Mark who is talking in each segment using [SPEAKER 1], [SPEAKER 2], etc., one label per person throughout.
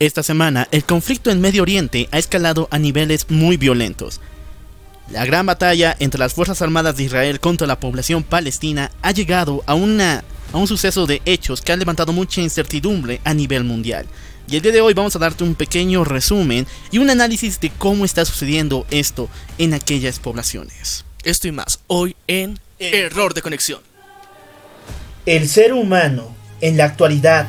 [SPEAKER 1] Esta semana, el conflicto en Medio Oriente ha escalado a niveles muy violentos. La gran batalla entre las Fuerzas Armadas de Israel contra la población palestina ha llegado a, una, a un suceso de hechos que ha levantado mucha incertidumbre a nivel mundial. Y el día de hoy vamos a darte un pequeño resumen y un análisis de cómo está sucediendo esto en aquellas poblaciones.
[SPEAKER 2] Esto y más, hoy en Error de Conexión.
[SPEAKER 3] El ser humano, en la actualidad,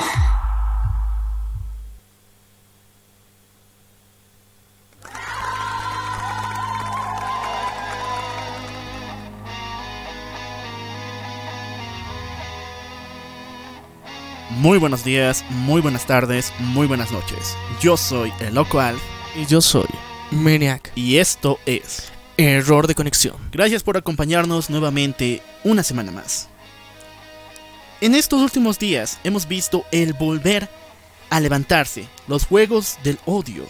[SPEAKER 1] Muy buenos días, muy buenas tardes, muy buenas noches. Yo soy el Loco
[SPEAKER 2] Y yo soy Maniac.
[SPEAKER 1] Y esto es
[SPEAKER 2] Error de Conexión.
[SPEAKER 1] Gracias por acompañarnos nuevamente una semana más. En estos últimos días hemos visto el volver a levantarse, los juegos del odio,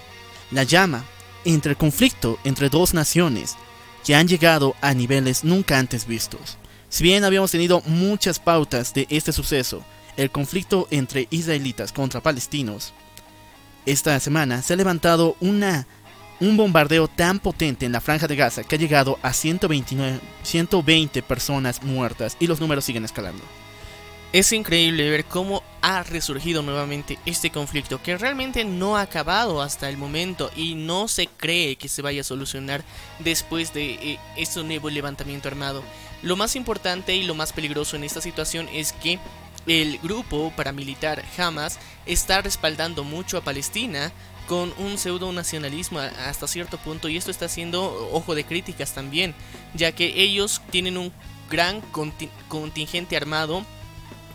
[SPEAKER 1] la llama entre el conflicto entre dos naciones que han llegado a niveles nunca antes vistos. Si bien habíamos tenido muchas pautas de este suceso, el conflicto entre israelitas contra palestinos, esta semana se ha levantado una, un bombardeo tan potente en la franja de Gaza que ha llegado a 129, 120 personas muertas y los números siguen escalando.
[SPEAKER 2] Es increíble ver cómo ha resurgido nuevamente este conflicto que realmente no ha acabado hasta el momento y no se cree que se vaya a solucionar después de eh, este nuevo levantamiento armado. Lo más importante y lo más peligroso en esta situación es que el grupo paramilitar Hamas está respaldando mucho a Palestina con un pseudo nacionalismo hasta cierto punto y esto está siendo ojo de críticas también, ya que ellos tienen un gran contingente armado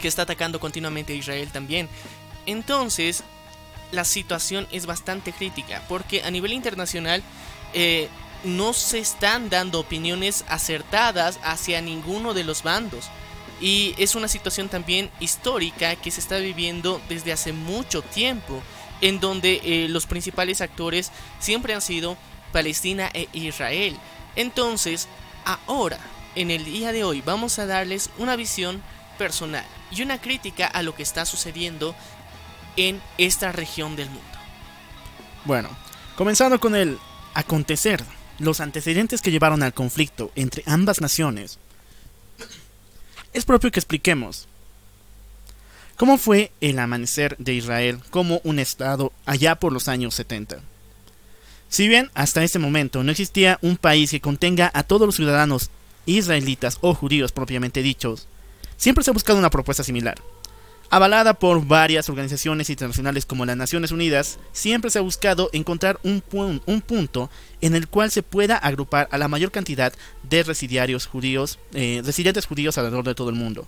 [SPEAKER 2] que está atacando continuamente a Israel también. Entonces, la situación es bastante crítica porque a nivel internacional eh, no se están dando opiniones acertadas hacia ninguno de los bandos. Y es una situación también histórica que se está viviendo desde hace mucho tiempo, en donde eh, los principales actores siempre han sido Palestina e Israel. Entonces, ahora, en el día de hoy, vamos a darles una visión personal y una crítica a lo que está sucediendo en esta región del mundo.
[SPEAKER 1] Bueno, comenzando con el acontecer, los antecedentes que llevaron al conflicto entre ambas naciones es propio que expliquemos cómo fue el amanecer de Israel como un Estado allá por los años 70. Si bien hasta ese momento no existía un país que contenga a todos los ciudadanos israelitas o judíos propiamente dichos, siempre se ha buscado una propuesta similar. Avalada por varias organizaciones internacionales como las Naciones Unidas, siempre se ha buscado encontrar un, un punto en el cual se pueda agrupar a la mayor cantidad de residiarios judíos, eh, residentes judíos alrededor de todo el mundo.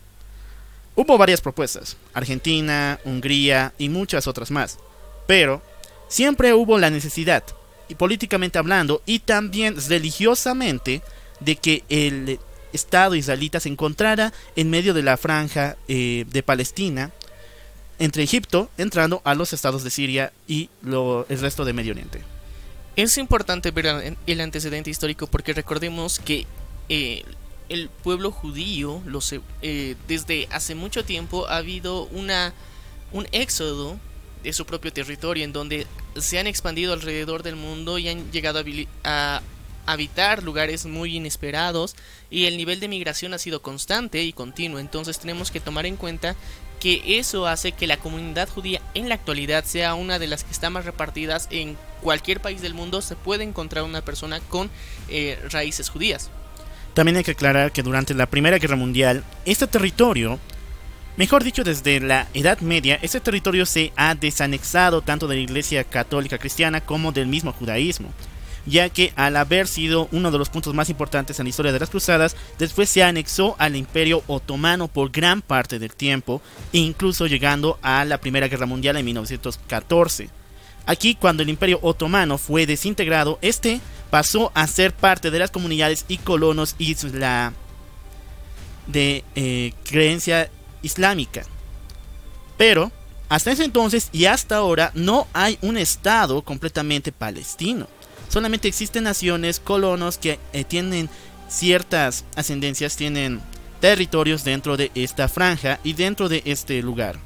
[SPEAKER 1] Hubo varias propuestas, Argentina, Hungría y muchas otras más, pero siempre hubo la necesidad, y políticamente hablando, y también religiosamente, de que el Estado israelita se encontrara en medio de la franja eh, de Palestina, entre Egipto, entrando a los estados de Siria y el resto de Medio Oriente.
[SPEAKER 2] Es importante ver el antecedente histórico porque recordemos que eh, el pueblo judío, eh, desde hace mucho tiempo ha habido una, un éxodo de su propio territorio en donde se han expandido alrededor del mundo y han llegado a habitar lugares muy inesperados y el nivel de migración ha sido constante y continuo. Entonces tenemos que tomar en cuenta que eso hace que la comunidad judía en la actualidad sea una de las que está más repartidas en cualquier país del mundo. Se puede encontrar una persona con eh, raíces judías.
[SPEAKER 1] También hay que aclarar que durante la Primera Guerra Mundial, este territorio, mejor dicho desde la Edad Media, este territorio se ha desanexado tanto de la Iglesia Católica Cristiana como del mismo judaísmo ya que al haber sido uno de los puntos más importantes en la historia de las cruzadas, después se anexó al imperio otomano por gran parte del tiempo, incluso llegando a la Primera Guerra Mundial en 1914. Aquí, cuando el imperio otomano fue desintegrado, este pasó a ser parte de las comunidades y colonos de eh, creencia islámica. Pero hasta ese entonces y hasta ahora no hay un Estado completamente palestino. Solamente existen naciones, colonos que eh, tienen ciertas ascendencias, tienen territorios dentro de esta franja y dentro de este lugar.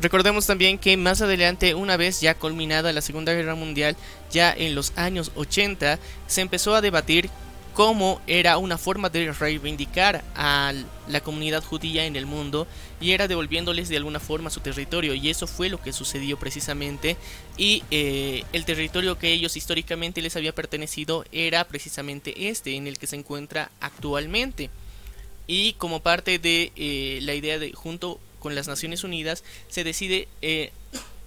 [SPEAKER 2] Recordemos también que más adelante, una vez ya culminada la Segunda Guerra Mundial, ya en los años 80, se empezó a debatir cómo era una forma de reivindicar a la comunidad judía en el mundo y era devolviéndoles de alguna forma su territorio. Y eso fue lo que sucedió precisamente. Y eh, el territorio que ellos históricamente les había pertenecido era precisamente este en el que se encuentra actualmente. Y como parte de eh, la idea de junto con las Naciones Unidas se decide eh,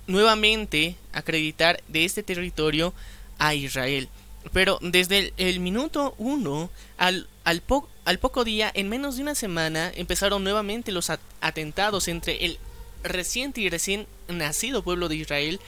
[SPEAKER 2] nuevamente acreditar de este territorio a Israel. Pero desde el, minuto uno al, al, al, poco día, en menos de una semana, empezaron nuevamente los atentados entre el reciente y recién nacido pueblo de Israel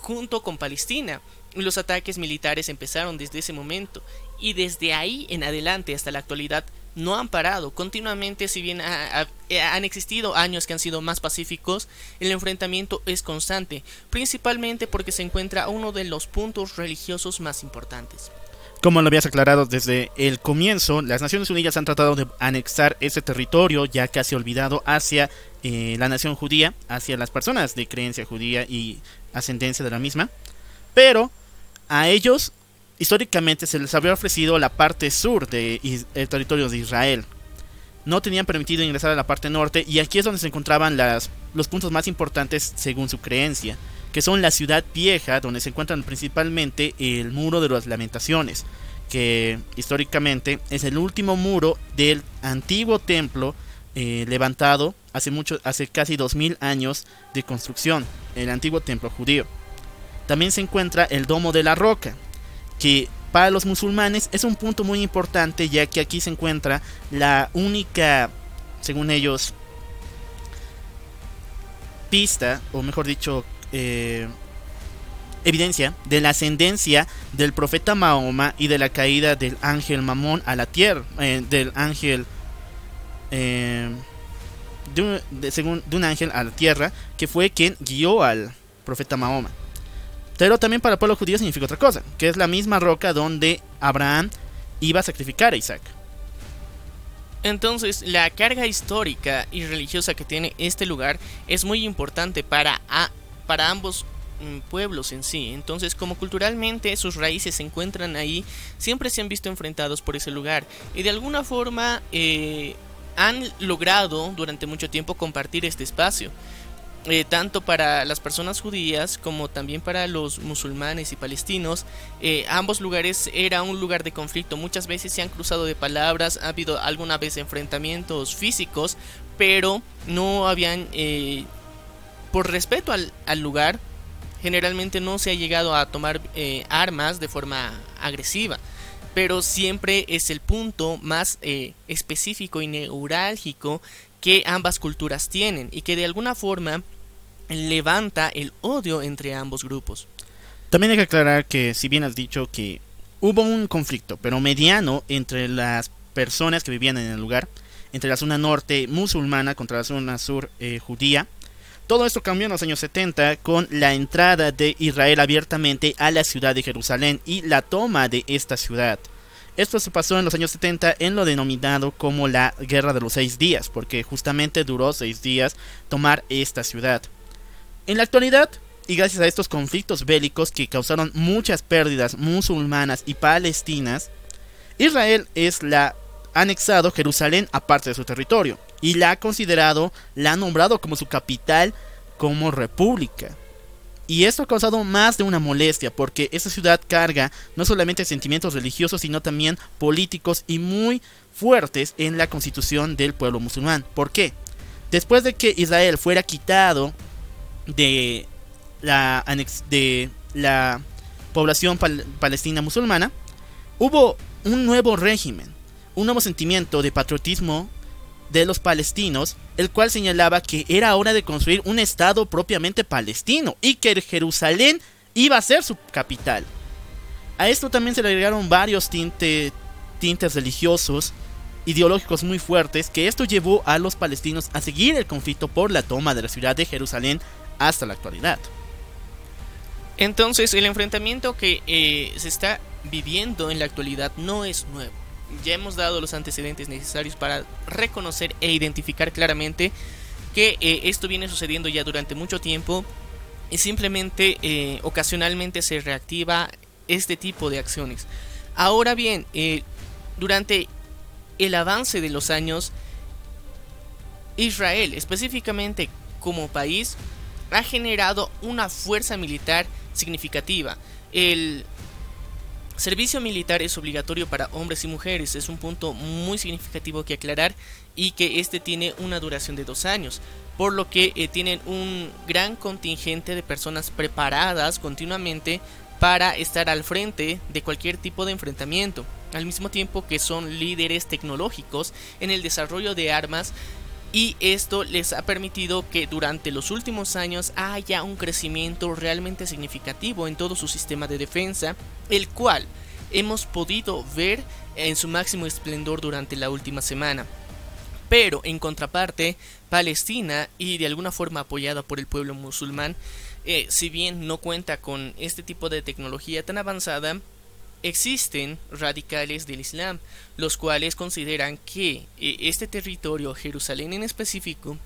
[SPEAKER 2] junto con Palestina. Los ataques militares empezaron desde ese momento y desde ahí en adelante hasta la actualidad no han parado. Continuamente, si bien han existido años que han sido más pacíficos, el enfrentamiento es constante, principalmente porque se encuentra uno de los puntos religiosos más importantes.
[SPEAKER 1] Como lo habías aclarado desde el comienzo, las Naciones Unidas han tratado de anexar ese territorio ya casi olvidado hacia eh, la nación judía, hacia las personas de creencia judía y ascendencia de la misma, pero a ellos históricamente se les había ofrecido la parte sur del de territorio de Israel. No tenían permitido ingresar a la parte norte y aquí es donde se encontraban las, los puntos más importantes según su creencia, que son la ciudad vieja, donde se encuentran principalmente el muro de las lamentaciones, que históricamente es el último muro del antiguo templo eh, levantado hace, mucho, hace casi 2000 años de construcción, el antiguo templo judío. También se encuentra el Domo de la Roca, que para los musulmanes es un punto muy importante ya que aquí se encuentra la única, según ellos, pista, o mejor dicho, eh, evidencia de la ascendencia del profeta Mahoma y de la caída del ángel Mamón a la tierra, eh, del ángel, eh, según, de un ángel a la tierra, que fue quien guió al profeta Mahoma. Pero también para el pueblo judío significa otra cosa, que es la misma roca donde Abraham iba a sacrificar a Isaac.
[SPEAKER 2] Entonces, la carga histórica y religiosa que tiene este lugar es muy importante para, para ambos mm, pueblos en sí. Entonces, como culturalmente sus raíces se encuentran ahí, siempre se han visto enfrentados por ese lugar. Y de alguna forma eh, han logrado durante mucho tiempo compartir este espacio. Eh, tanto para las personas judías como también para los musulmanes y palestinos. Eh, ambos lugares era un lugar de conflicto. Muchas veces se han cruzado de palabras, ha habido alguna vez enfrentamientos físicos, pero no habían, eh, por respeto al, al, lugar, generalmente no se ha llegado a tomar armas de forma agresiva. Pero siempre es el punto más específico y neurálgico que ambas culturas tienen y que de alguna forma levanta el odio entre ambos grupos.
[SPEAKER 1] También hay que aclarar que si bien has dicho que hubo un conflicto, pero mediano entre las personas que vivían en el lugar, entre la zona norte musulmana contra la zona sur eh, judía, todo esto cambió en los años 70 con la entrada de Israel abiertamente a la ciudad de Jerusalén y la toma de esta ciudad. Esto se pasó en los años 70 en lo denominado como la Guerra de los Seis Días, porque justamente duró seis días tomar esta ciudad. En la actualidad, y gracias a estos conflictos bélicos que causaron muchas pérdidas musulmanas y palestinas, Israel es la anexado Jerusalén aparte de su territorio y la ha considerado, la ha nombrado como su capital como república. Y esto ha causado más de una molestia porque esta ciudad carga no solamente sentimientos religiosos sino también políticos y muy fuertes en la constitución del pueblo musulmán. ¿Por qué? Después de que Israel fuera quitado de la, de la población palestina musulmana, hubo un nuevo régimen, un nuevo sentimiento de patriotismo de los palestinos, el cual señalaba que era hora de construir un Estado propiamente palestino y que Jerusalén iba a ser su capital. A esto también se le agregaron varios tintes religiosos ideológicos muy fuertes que esto llevó a los palestinos a seguir el conflicto por la toma de la ciudad de Jerusalén hasta la actualidad.
[SPEAKER 2] Entonces el enfrentamiento que eh, se está viviendo en la actualidad no es nuevo. Ya hemos dado los antecedentes necesarios para reconocer e identificar claramente que eh, esto viene sucediendo ya durante mucho tiempo y simplemente eh, ocasionalmente se reactiva este tipo de acciones. Ahora bien, durante el avance de los años, Israel, específicamente como país, ha generado una fuerza militar significativa. El servicio militar es obligatorio para hombres y mujeres, es un punto muy significativo que aclarar y que este tiene una duración de dos años, por lo que eh, tienen un gran contingente de personas preparadas continuamente para estar al frente de cualquier tipo de enfrentamiento, al mismo tiempo que son líderes tecnológicos en el desarrollo de armas y esto les ha permitido que durante los últimos años haya un crecimiento realmente significativo en todo su sistema de defensa, el cual hemos podido ver en su máximo esplendor durante la última semana. Pero en contraparte, Palestina, y de alguna forma apoyada por el pueblo musulmán, eh, si bien no cuenta con este tipo de tecnología tan avanzada, existen radicales del Islam, los cuales consideran que eh, este territorio, Jerusalén en específico,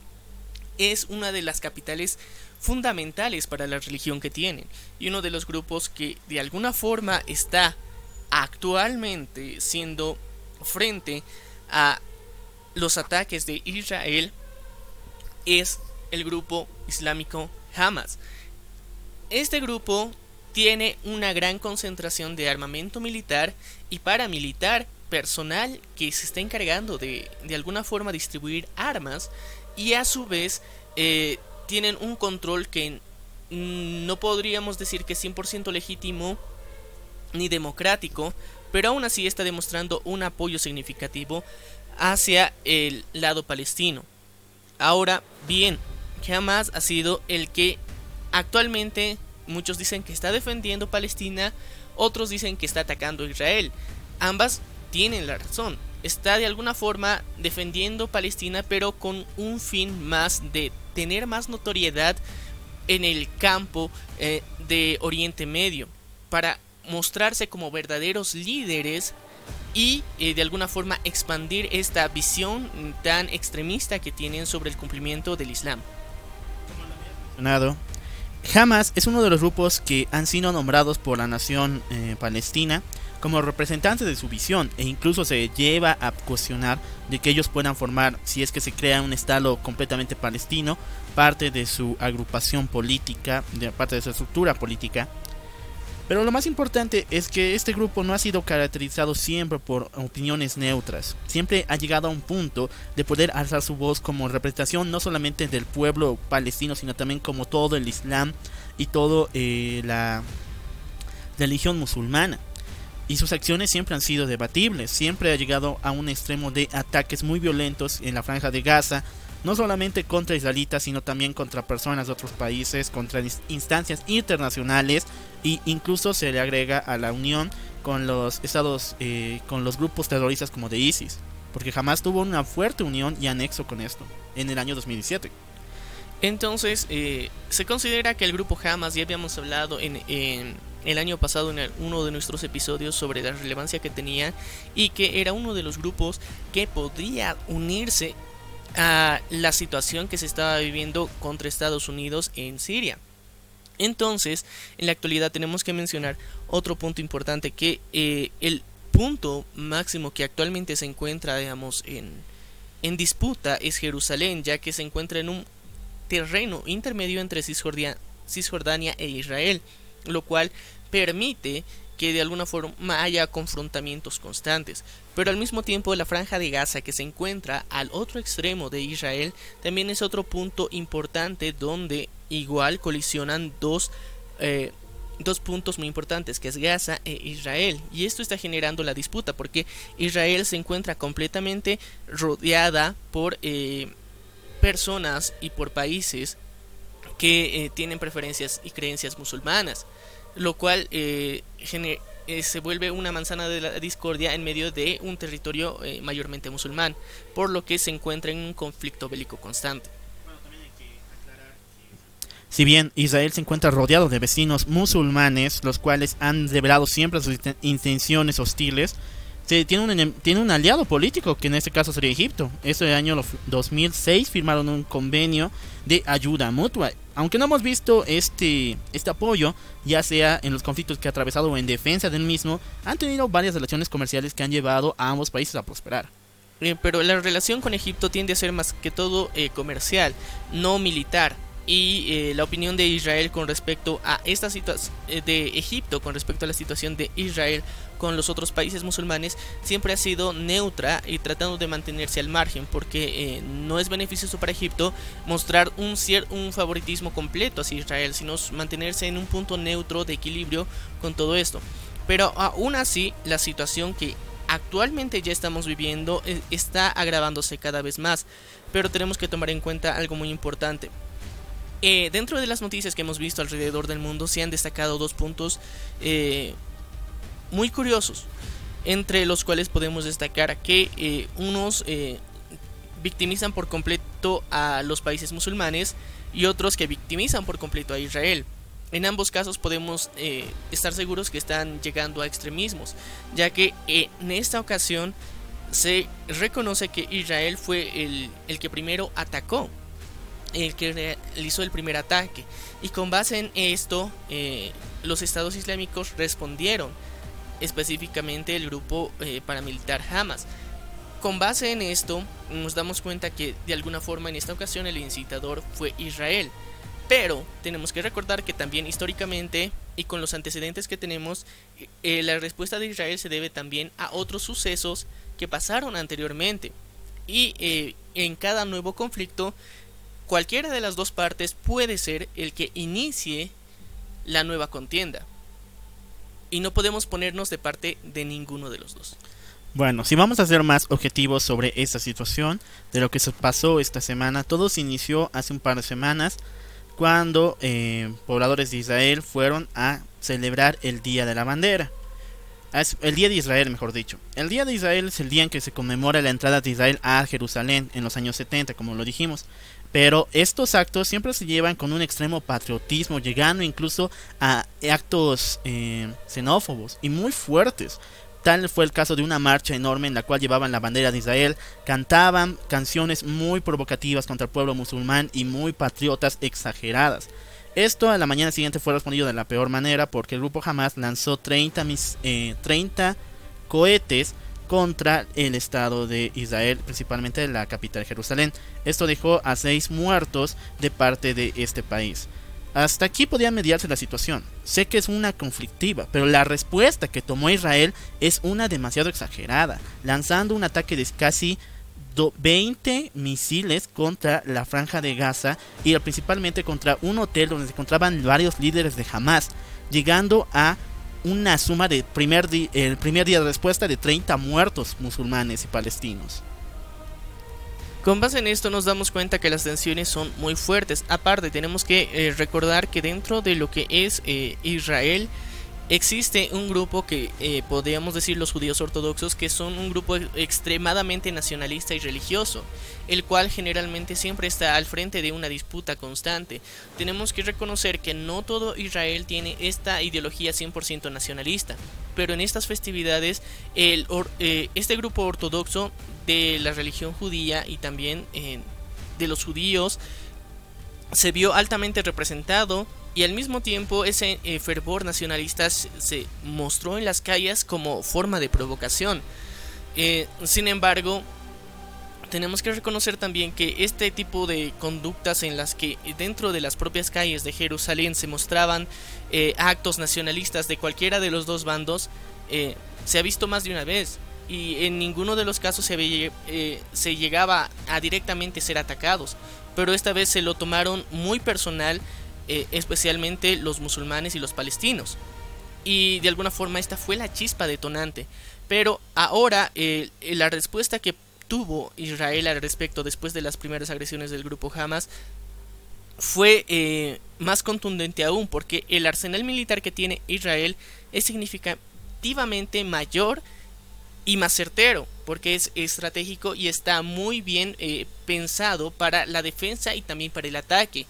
[SPEAKER 2] es una de las capitales fundamentales para la religión que tienen y uno de los grupos que de alguna forma está actualmente siendo frente a los ataques de Israel es el grupo islámico Hamas. Este grupo tiene una gran concentración de armamento militar y paramilitar personal que se está encargando de de alguna forma distribuir armas y a su vez eh, tienen un control que no podríamos decir que es 100% legítimo ni democrático, pero aún así está demostrando un apoyo significativo hacia el lado palestino. Ahora bien, Hamas ha sido el que Actualmente muchos dicen que está defendiendo Palestina, otros dicen que está atacando a Israel. Ambas tienen la razón. Está de alguna forma defendiendo Palestina, pero con un fin más de tener más notoriedad en el campo eh, de Oriente Medio, para mostrarse como verdaderos líderes y eh, de alguna forma expandir esta visión tan extremista que tienen sobre el cumplimiento del Islam.
[SPEAKER 1] Hamas es uno de los grupos que han sido nombrados por la nación eh, palestina como representantes de su visión e incluso se lleva a cuestionar de que ellos puedan formar, si es que se crea un estado completamente palestino, parte de su agrupación política, de parte de su estructura política pero lo más importante es que este grupo no ha sido caracterizado siempre por opiniones neutras. Siempre ha llegado a un punto de poder alzar su voz como representación no solamente del pueblo palestino, sino también como todo el Islam y toda eh, la religión musulmana. Y sus acciones siempre han sido debatibles, siempre ha llegado a un extremo de ataques muy violentos en la franja de Gaza, no solamente contra israelitas, sino también contra personas de otros países, contra instancias internacionales e incluso se le agrega a la unión con los estados, eh, con los grupos terroristas como de ISIS, porque jamás tuvo una fuerte unión y anexo con esto en el año 2017.
[SPEAKER 2] Entonces, eh, se considera que el grupo Hamas, ya habíamos hablado en, en el año pasado en uno de nuestros episodios sobre la relevancia que tenía y que era uno de los grupos que podría unirse a la situación que se estaba viviendo contra Estados Unidos en Siria. Entonces, en la actualidad tenemos que mencionar otro punto importante que eh, el punto máximo que actualmente se encuentra, digamos, en, en disputa es Jerusalén, ya que se encuentra en un terreno intermedio entre Cisjordania e Israel, lo cual permite que de alguna forma haya confrontamientos constantes. Pero al mismo tiempo la franja de Gaza que se encuentra al otro extremo de Israel también es otro punto importante donde igual colisionan dos, eh, dos puntos muy importantes que es Gaza e Israel. Y esto está generando la disputa porque Israel se encuentra completamente rodeada por eh, personas y por países que eh, tienen preferencias y creencias musulmanas lo cual eh, eh, se vuelve una manzana de la discordia en medio de un territorio mayormente musulmán, por lo que se encuentra en un conflicto bélico constante.
[SPEAKER 1] Si bien Israel se encuentra rodeado de vecinos musulmanes, los cuales han revelado siempre sus intenciones hostiles, tiene, un, tiene un aliado político, que en este caso sería Egipto. Este año 2006 firmaron un convenio de ayuda mutua. Aunque no hemos visto este, este apoyo, ya sea en los conflictos que ha atravesado o en defensa del mismo, han tenido varias relaciones comerciales que han llevado a ambos países a prosperar.
[SPEAKER 2] Eh, pero la relación con Egipto tiende a ser más que todo eh, comercial, no militar y eh, la opinión de Israel con respecto a esta situación de Egipto con respecto a la situación de Israel con los otros países musulmanes siempre ha sido neutra y tratando de mantenerse al margen porque eh, no es beneficioso para Egipto mostrar un, un favoritismo completo hacia Israel sino mantenerse en un punto neutro de equilibrio con todo esto. Pero aún así la situación que actualmente ya estamos viviendo está agravándose cada vez más pero tenemos que tomar en cuenta algo muy importante. Eh, dentro de las noticias que hemos visto alrededor del mundo se han destacado dos puntos eh, muy curiosos, entre los cuales podemos destacar que eh, unos victimizan por completo a los países musulmanes y otros que victimizan por completo a Israel. En ambos casos podemos estar seguros que están llegando a extremismos, ya que en esta ocasión se reconoce que Israel fue el, el que primero atacó el que realizó el primer ataque. Y con base en esto, eh, los estados islámicos respondieron, específicamente el grupo eh, paramilitar Hamas. Con base en esto, nos damos cuenta que de alguna forma en esta ocasión el incitador fue Israel. Pero tenemos que recordar que también históricamente y con los antecedentes que tenemos, eh, la respuesta de Israel se debe también a otros sucesos que pasaron anteriormente. Y en cada nuevo conflicto cualquiera de las dos partes puede ser el que inicie la nueva contienda. Y no podemos ponernos de parte de ninguno de los dos.
[SPEAKER 1] Bueno, si vamos a ser más objetivos sobre esta situación, de lo que se pasó esta semana, todo se inició hace un par de semanas cuando eh, pobladores de Israel fueron a celebrar el Día de la Bandera. El Día de Israel, mejor dicho. El Día de Israel es el día en que se conmemora la entrada de Israel a Jerusalén en los años 70, como lo dijimos. Pero estos actos siempre se llevan con un extremo patriotismo, llegando incluso a actos eh, xenófobos y muy fuertes. Tal fue el caso de una marcha enorme en la cual llevaban la bandera de Israel, cantaban canciones muy provocativas contra el pueblo musulmán y muy patriotas exageradas. Esto a la mañana siguiente fue respondido de la peor manera porque el grupo Hamas lanzó 30, 30 eh, cohetes contra el Estado de Israel, principalmente la capital Jerusalén. Esto dejó a seis muertos de parte de este país. Hasta aquí podía mediarse la situación. Sé que es una conflictiva, pero la respuesta que tomó Israel es una demasiado exagerada, lanzando un ataque de casi 20 misiles contra la franja de Gaza y principalmente contra un hotel donde se encontraban varios líderes de Hamas, llegando a una suma de primer el primer día de respuesta de 30 muertos musulmanes y palestinos.
[SPEAKER 2] Con base en esto nos damos cuenta que las tensiones son muy fuertes. Aparte tenemos que eh, recordar que dentro de lo que es eh, Israel existe un grupo que eh, podríamos decir los judíos ortodoxos que son un grupo extremadamente nacionalista y religioso, el cual generalmente siempre está al frente de una disputa constante. Tenemos que reconocer que no todo Israel tiene esta ideología 100% nacionalista, pero en estas festividades eh, este grupo ortodoxo de la religión judía y también eh, de los judíos se vio altamente representado y al mismo tiempo ese eh, fervor nacionalista se mostró en las calles como forma de provocación. Eh, sin embargo, tenemos que reconocer también que este tipo de conductas en las que dentro de las propias calles de Jerusalén se mostraban eh, actos nacionalistas de cualquiera de los dos bandos, se ha visto más de una vez y en ninguno de los casos se, se llegaba a directamente ser atacados, pero esta vez se lo tomaron muy personal eh, especialmente los musulmanes y los palestinos. Y de alguna forma esta fue la chispa detonante. Pero ahora eh, la respuesta que tuvo Israel al respecto después de las primeras agresiones del grupo Hamas fue eh, más contundente aún porque el arsenal militar que tiene Israel es definitivamente mayor y más certero, porque es estratégico y está muy bien eh, pensado para la defensa y también para el ataque.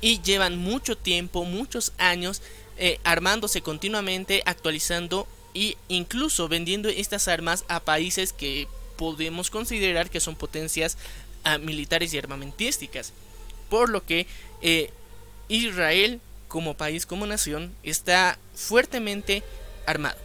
[SPEAKER 2] Y llevan mucho tiempo, muchos años eh, armándose continuamente, actualizando e incluso vendiendo estas armas a países que podemos considerar que son potencias ah, militares y armamentísticas. Por lo que eh, Israel como país, como nación, está fuertemente armado.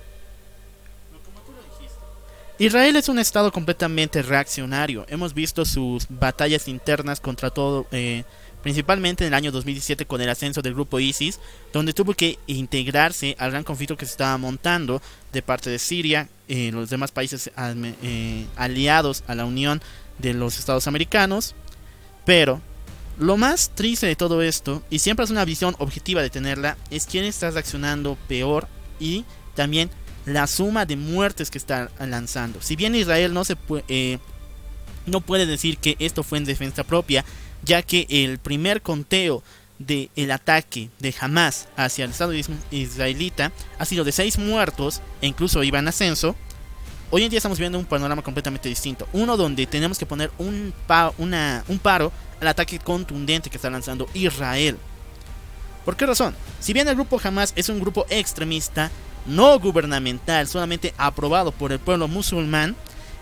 [SPEAKER 1] Israel es un estado completamente reaccionario. Hemos visto sus batallas internas contra todo, eh, principalmente en el año 2017 con el ascenso del grupo ISIS, donde tuvo que integrarse al gran conflicto que se estaba montando de parte de Siria, y los demás países eh, aliados a la Unión de los Estados Americanos. Pero lo más triste de todo esto, y siempre es una visión objetiva de tenerla, es quién está reaccionando peor y también la suma de muertes que está lanzando. Si bien Israel no se puede, eh, no puede decir que esto fue en defensa propia, ya que el primer conteo del el ataque de Hamas hacia el Estado israelita ha sido de 6 muertos e incluso iba en ascenso. Hoy en día estamos viendo un panorama completamente distinto. Uno donde tenemos que poner un, un paro al ataque contundente que está lanzando Israel. ¿Por qué razón? Si bien el grupo Hamas es un grupo extremista, no gubernamental, solamente aprobado por el pueblo musulmán,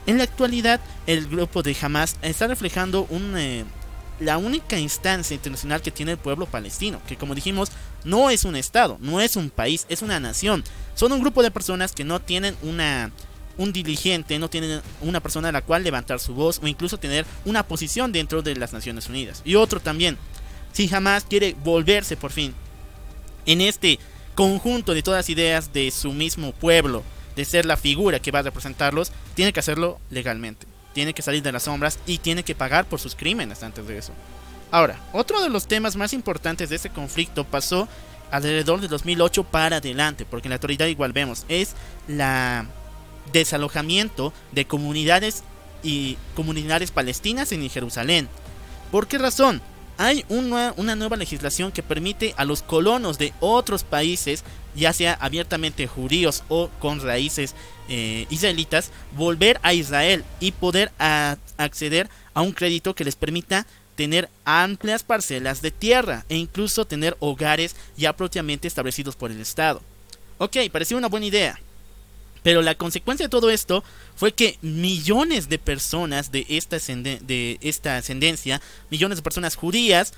[SPEAKER 1] en la actualidad el grupo de Hamas está reflejando un, eh, la única instancia internacional que tiene el pueblo palestino, que como dijimos no es un estado, no es un país, es una nación. Son un grupo de personas que no tienen una un dirigente, no tienen una persona a la cual levantar su voz o incluso tener una posición dentro de las Naciones Unidas. Y otro también, si Hamas quiere volverse por fin en este conjunto de todas las ideas de su mismo pueblo, de ser la figura que va a representarlos, tiene que hacerlo legalmente. Tiene que salir de las sombras y tiene que pagar por sus crímenes antes de eso. Ahora, otro de los temas más importantes de este conflicto pasó alrededor de 2008 para adelante, porque en la actualidad igual vemos, es la desalojamiento de comunidades y comunidades palestinas en Jerusalén. ¿Por qué razón? Hay una, nueva legislación que permite a los colonos de otros países, ya sea abiertamente judíos o con raíces eh, israelitas, volver a Israel y poder acceder a un crédito que les permita tener amplias parcelas de tierra e incluso tener hogares ya propiamente establecidos por el Estado. Ok, parecía una buena idea. Pero la consecuencia de todo esto fue que millones de personas de esta, de esta ascendencia, millones de personas judías,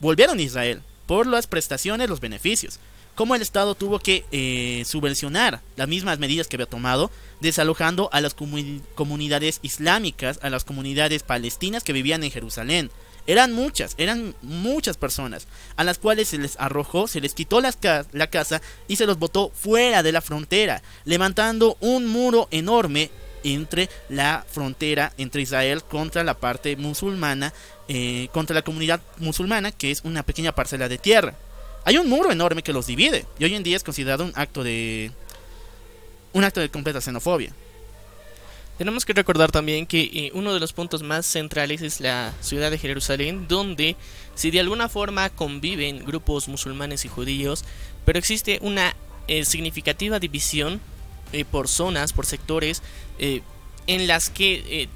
[SPEAKER 1] volvieron a Israel por las prestaciones, los beneficios. Como el Estado tuvo que eh, subvencionar las mismas medidas que había tomado, desalojando a las comunidades islámicas, a las comunidades palestinas que vivían en Jerusalén. Eran muchas, eran muchas personas a las cuales se les arrojó, se les quitó la casa y se los botó fuera de la frontera, levantando un muro enorme entre la frontera entre Israel contra la parte musulmana, eh, contra la comunidad musulmana, que es una pequeña parcela de tierra. Hay un muro enorme que los divide y hoy en día es considerado un acto de un acto de completa xenofobia.
[SPEAKER 2] Tenemos que recordar también que eh, uno de los puntos más centrales es la ciudad de Jerusalén, donde si de alguna forma conviven grupos musulmanes y judíos, pero existe una eh, significativa división eh, por zonas, por sectores, en las que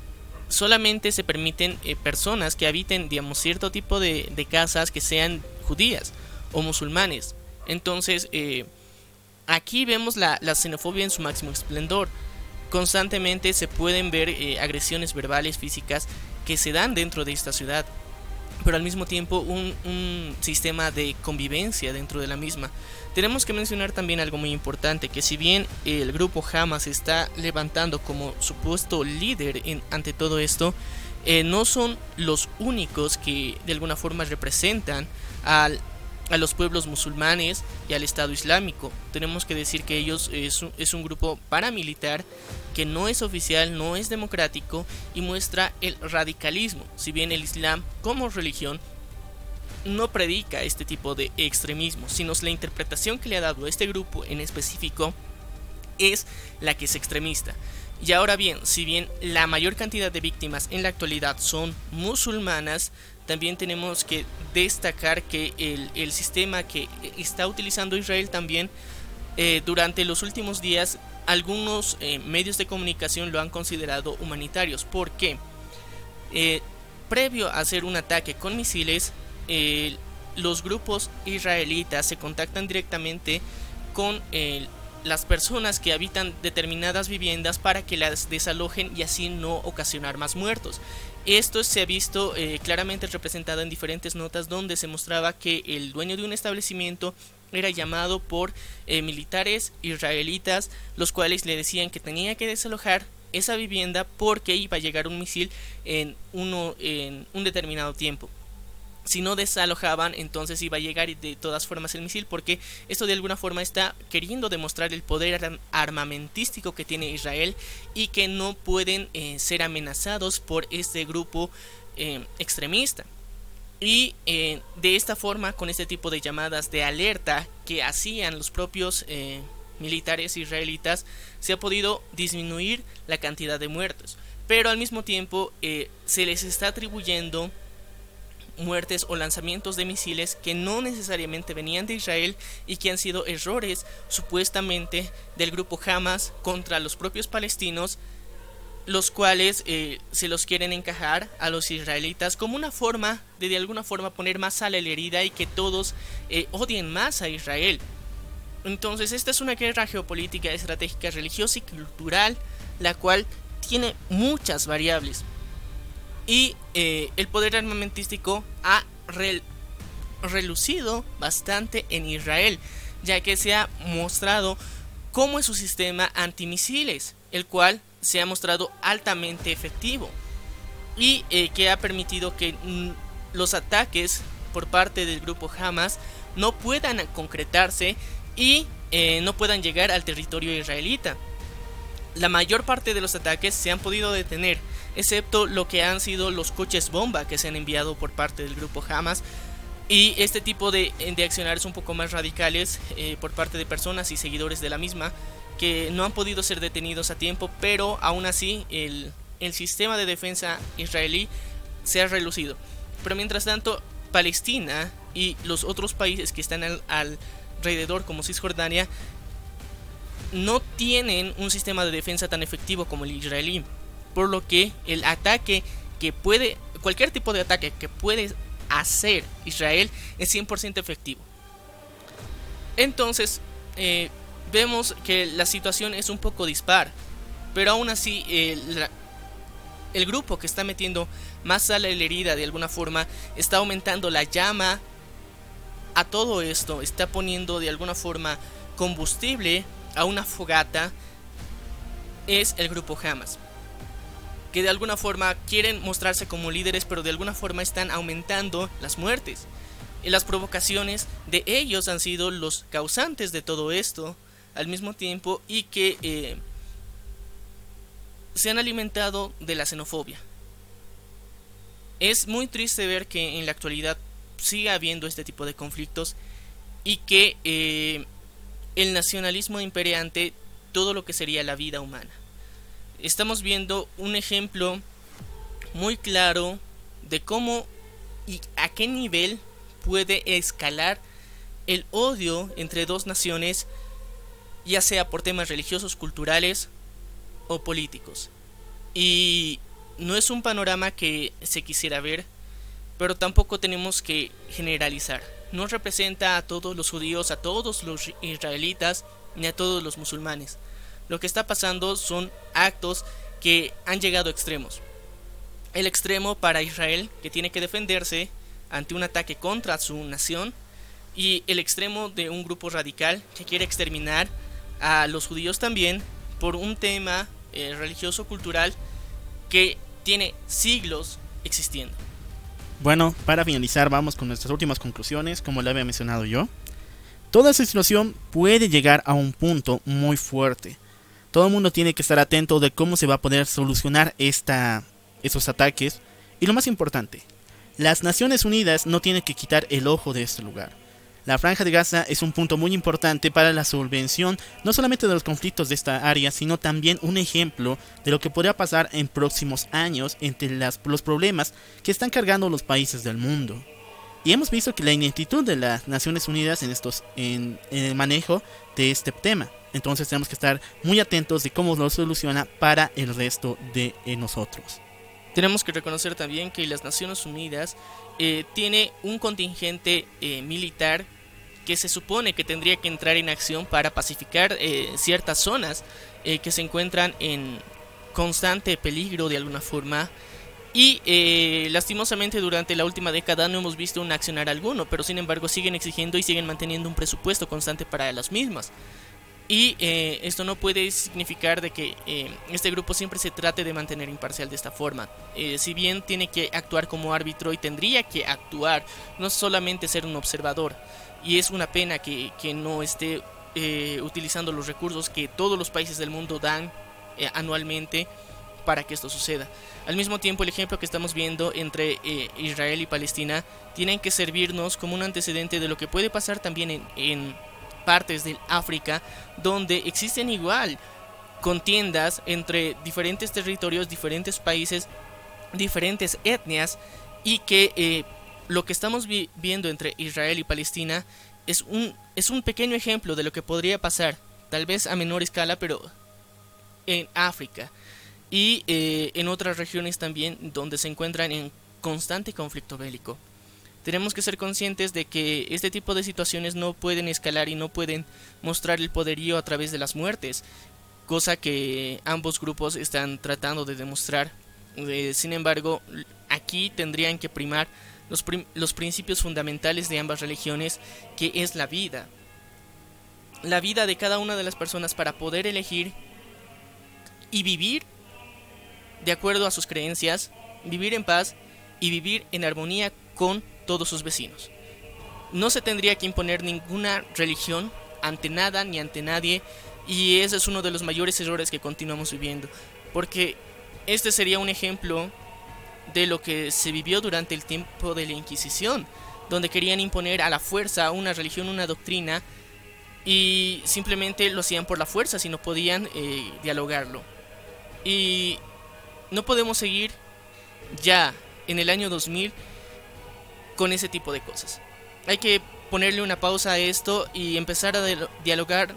[SPEAKER 2] solamente se permiten personas que habiten, digamos, cierto tipo de, casas que sean judías o musulmanes. Entonces, aquí vemos la xenofobia en su máximo esplendor constantemente se pueden ver eh, agresiones verbales, físicas que se dan dentro de esta ciudad, pero al mismo tiempo un, sistema de convivencia dentro de la misma. Tenemos que mencionar también algo muy importante, que si bien el grupo Hamas está levantando como supuesto líder ante todo esto, eh, no son los únicos que de alguna forma representan al a los pueblos musulmanes y al Estado Islámico. Tenemos que decir que ellos es un, es un grupo paramilitar que no es oficial, no es democrático y muestra el radicalismo. Si bien el Islam como religión no predica este tipo de extremismo, sino la interpretación que le ha dado este grupo en específico es la que es extremista. Y ahora bien, si bien la mayor cantidad de víctimas en la actualidad son musulmanas, también tenemos que destacar que el, sistema que está utilizando Israel también eh, durante los últimos días algunos eh, medios de comunicación lo han considerado humanitarios. ¿Por qué? Eh, previo a hacer un ataque con misiles, los grupos israelitas se contactan directamente con las personas que habitan determinadas viviendas para que las desalojen y así no ocasionar más muertos. Esto se ha visto eh, claramente representado en diferentes notas donde se mostraba que el dueño de un establecimiento era llamado por eh, militares israelitas, los cuales le decían que tenía que desalojar esa vivienda porque iba a llegar un misil en, uno, en un determinado tiempo si no desalojaban, entonces iba a llegar de todas formas el misil, porque esto de alguna forma está queriendo demostrar el poder armamentístico que tiene Israel y que no pueden eh, ser amenazados por este grupo eh, extremista. Y eh, de esta forma, con este tipo de llamadas de alerta que hacían los propios militares israelitas, se ha podido disminuir la cantidad de muertos. Pero al mismo tiempo se les está atribuyendo muertes o lanzamientos de misiles que no necesariamente venían de Israel y que han sido errores supuestamente del grupo Hamas contra los propios palestinos, los cuales eh, se los quieren encajar a los israelitas como una forma de de alguna forma poner más a la herida y que todos eh, odien más a Israel. Entonces esta es una guerra geopolítica, estratégica, religiosa y cultural, la cual tiene muchas variables y eh, el poder armamentístico ha relucido bastante en Israel, ya que se ha mostrado cómo es su sistema antimisiles, el cual se ha mostrado altamente efectivo y eh, que ha permitido que mm, los ataques por parte del grupo Hamas no puedan concretarse y eh, no puedan llegar al territorio israelita. La mayor parte de los ataques se han podido detener excepto lo que han sido los coches bomba que se han enviado por parte del grupo Hamas. Y este tipo de, de accionarios un poco más radicales eh, por parte de personas y seguidores de la misma que no han podido ser detenidos a tiempo, pero aún así el, el sistema de defensa israelí se ha relucido. Pero mientras tanto, Palestina y los otros países que están al, alrededor, como Cisjordania, no tienen un sistema de defensa tan efectivo como el israelí por lo que el ataque que puede, cualquier tipo de ataque que puede hacer Israel es 100% efectivo. Entonces, eh, vemos que la situación es un poco dispar, pero aún así el grupo que está metiendo más a la herida de alguna forma está aumentando la llama a todo esto, está poniendo de alguna forma combustible a una fogata, es el grupo Hamas que de alguna forma quieren mostrarse como líderes, pero de alguna forma están aumentando las muertes. Y las provocaciones de ellos han sido los causantes de todo esto al mismo tiempo y que eh, se han alimentado de la xenofobia. Es muy triste ver que en la actualidad siga habiendo este tipo de conflictos y que eh, el nacionalismo imperante todo lo que sería la vida humana estamos viendo un ejemplo muy claro de cómo y a qué nivel puede escalar el odio entre dos naciones, ya sea por temas religiosos, culturales o políticos. Y no es un panorama que se quisiera ver, pero tampoco tenemos que generalizar. No representa a todos los judíos, a todos los israelitas, ni a todos los musulmanes lo que está pasando son actos que han llegado a extremos. El extremo para Israel, que tiene que defenderse ante un ataque contra su nación, y el extremo de un grupo radical que quiere exterminar a los judíos también por un tema eh, religioso cultural que tiene siglos existiendo.
[SPEAKER 1] Bueno, para finalizar vamos con nuestras últimas conclusiones, como le había mencionado yo. Toda esta situación puede llegar a un punto muy fuerte, todo el mundo tiene que estar atento de cómo se va a poder solucionar esta, esos ataques. Y lo más importante, las Naciones Unidas no tienen que quitar el ojo de este lugar. La franja de Gaza es un punto muy importante para la subvención no solamente de los conflictos de esta área, sino también un ejemplo de lo que podría pasar en próximos años entre las, los problemas que están cargando los países del mundo. Y hemos visto que la ineptitud de las Naciones Unidas en estos en, el manejo de este tema. Entonces tenemos que estar muy atentos de cómo lo soluciona para el resto de eh, nosotros.
[SPEAKER 2] Tenemos que reconocer también que las Naciones Unidas eh, tiene un contingente eh, militar que se supone que tendría que entrar en acción para pacificar ciertas zonas que se encuentran en constante peligro de alguna forma y eh, lastimosamente durante la última década no hemos visto un accionar alguno, pero sin embargo siguen exigiendo y siguen manteniendo un presupuesto constante para las mismas. Y eh, esto no puede significar de que eh, este grupo siempre se trate de mantener imparcial de esta forma. si bien tiene que actuar como árbitro y tendría que actuar, no solamente ser un observador. Y es una pena que, que no esté utilizando los recursos que todos los países del mundo dan anualmente para que esto suceda. Al mismo tiempo, el ejemplo que estamos viendo entre eh, Israel y Palestina tienen que servirnos como un antecedente de lo que puede pasar también en, en partes del África, donde existen igual contiendas entre diferentes territorios, diferentes países, diferentes etnias, y que eh, lo que estamos viendo entre Israel y Palestina es un, es un pequeño ejemplo de lo que podría pasar, tal vez a menor escala, pero en África y eh, en otras regiones también donde se encuentran en constante conflicto bélico. Tenemos que ser conscientes de que este tipo de situaciones no pueden escalar y no pueden mostrar el poderío a través de las muertes, cosa que ambos grupos están tratando de demostrar. Eh, sin embargo, aquí tendrían que primar los, los principios fundamentales de ambas religiones, que es la vida. La vida de cada una de las personas para poder elegir y vivir de acuerdo a sus creencias, vivir en paz y vivir en armonía con todos sus vecinos. No se tendría que imponer ninguna religión ante nada ni ante nadie y ese es uno de los mayores errores que continuamos viviendo, porque este sería un ejemplo de lo que se vivió durante el tiempo de la Inquisición, donde querían imponer a la fuerza una religión, una doctrina, y simplemente lo hacían por la fuerza si no podían eh, dialogarlo. Y no podemos seguir ya en el año 2000 con ese tipo de cosas. Hay que ponerle una pausa a esto y empezar a dialogar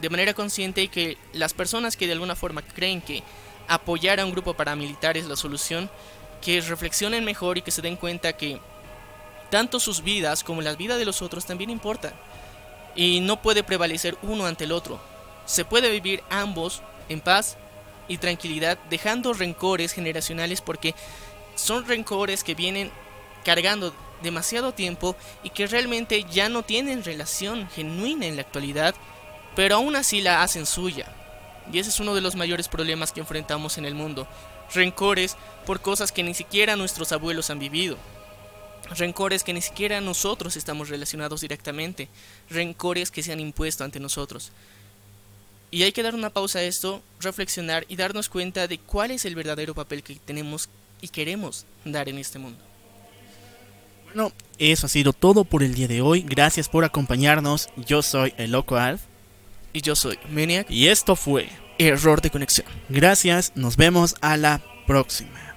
[SPEAKER 2] de manera consciente y que las personas que de alguna forma creen que apoyar a un grupo paramilitar es la solución, que reflexionen mejor y que se den cuenta que tanto sus vidas como la vida de los otros también importan. Y no puede prevalecer uno ante el otro. Se puede vivir ambos en paz y tranquilidad, dejando rencores generacionales porque son rencores que vienen cargando demasiado tiempo y que realmente ya no tienen relación genuina en la actualidad, pero aún así la hacen suya. Y ese es uno de los mayores problemas que enfrentamos en el mundo. Rencores por cosas que ni siquiera nuestros abuelos han vivido. Rencores que ni siquiera nosotros estamos relacionados directamente. Rencores que se han impuesto ante nosotros. Y hay que dar una pausa a esto, reflexionar y darnos cuenta de cuál es el verdadero papel que tenemos y queremos dar en este mundo.
[SPEAKER 1] Bueno, eso ha sido todo por el día de hoy. Gracias por acompañarnos. Yo soy el Loco Alf.
[SPEAKER 2] Y yo soy Maniac.
[SPEAKER 1] Y esto fue
[SPEAKER 2] Error de conexión.
[SPEAKER 1] Gracias, nos vemos a la próxima.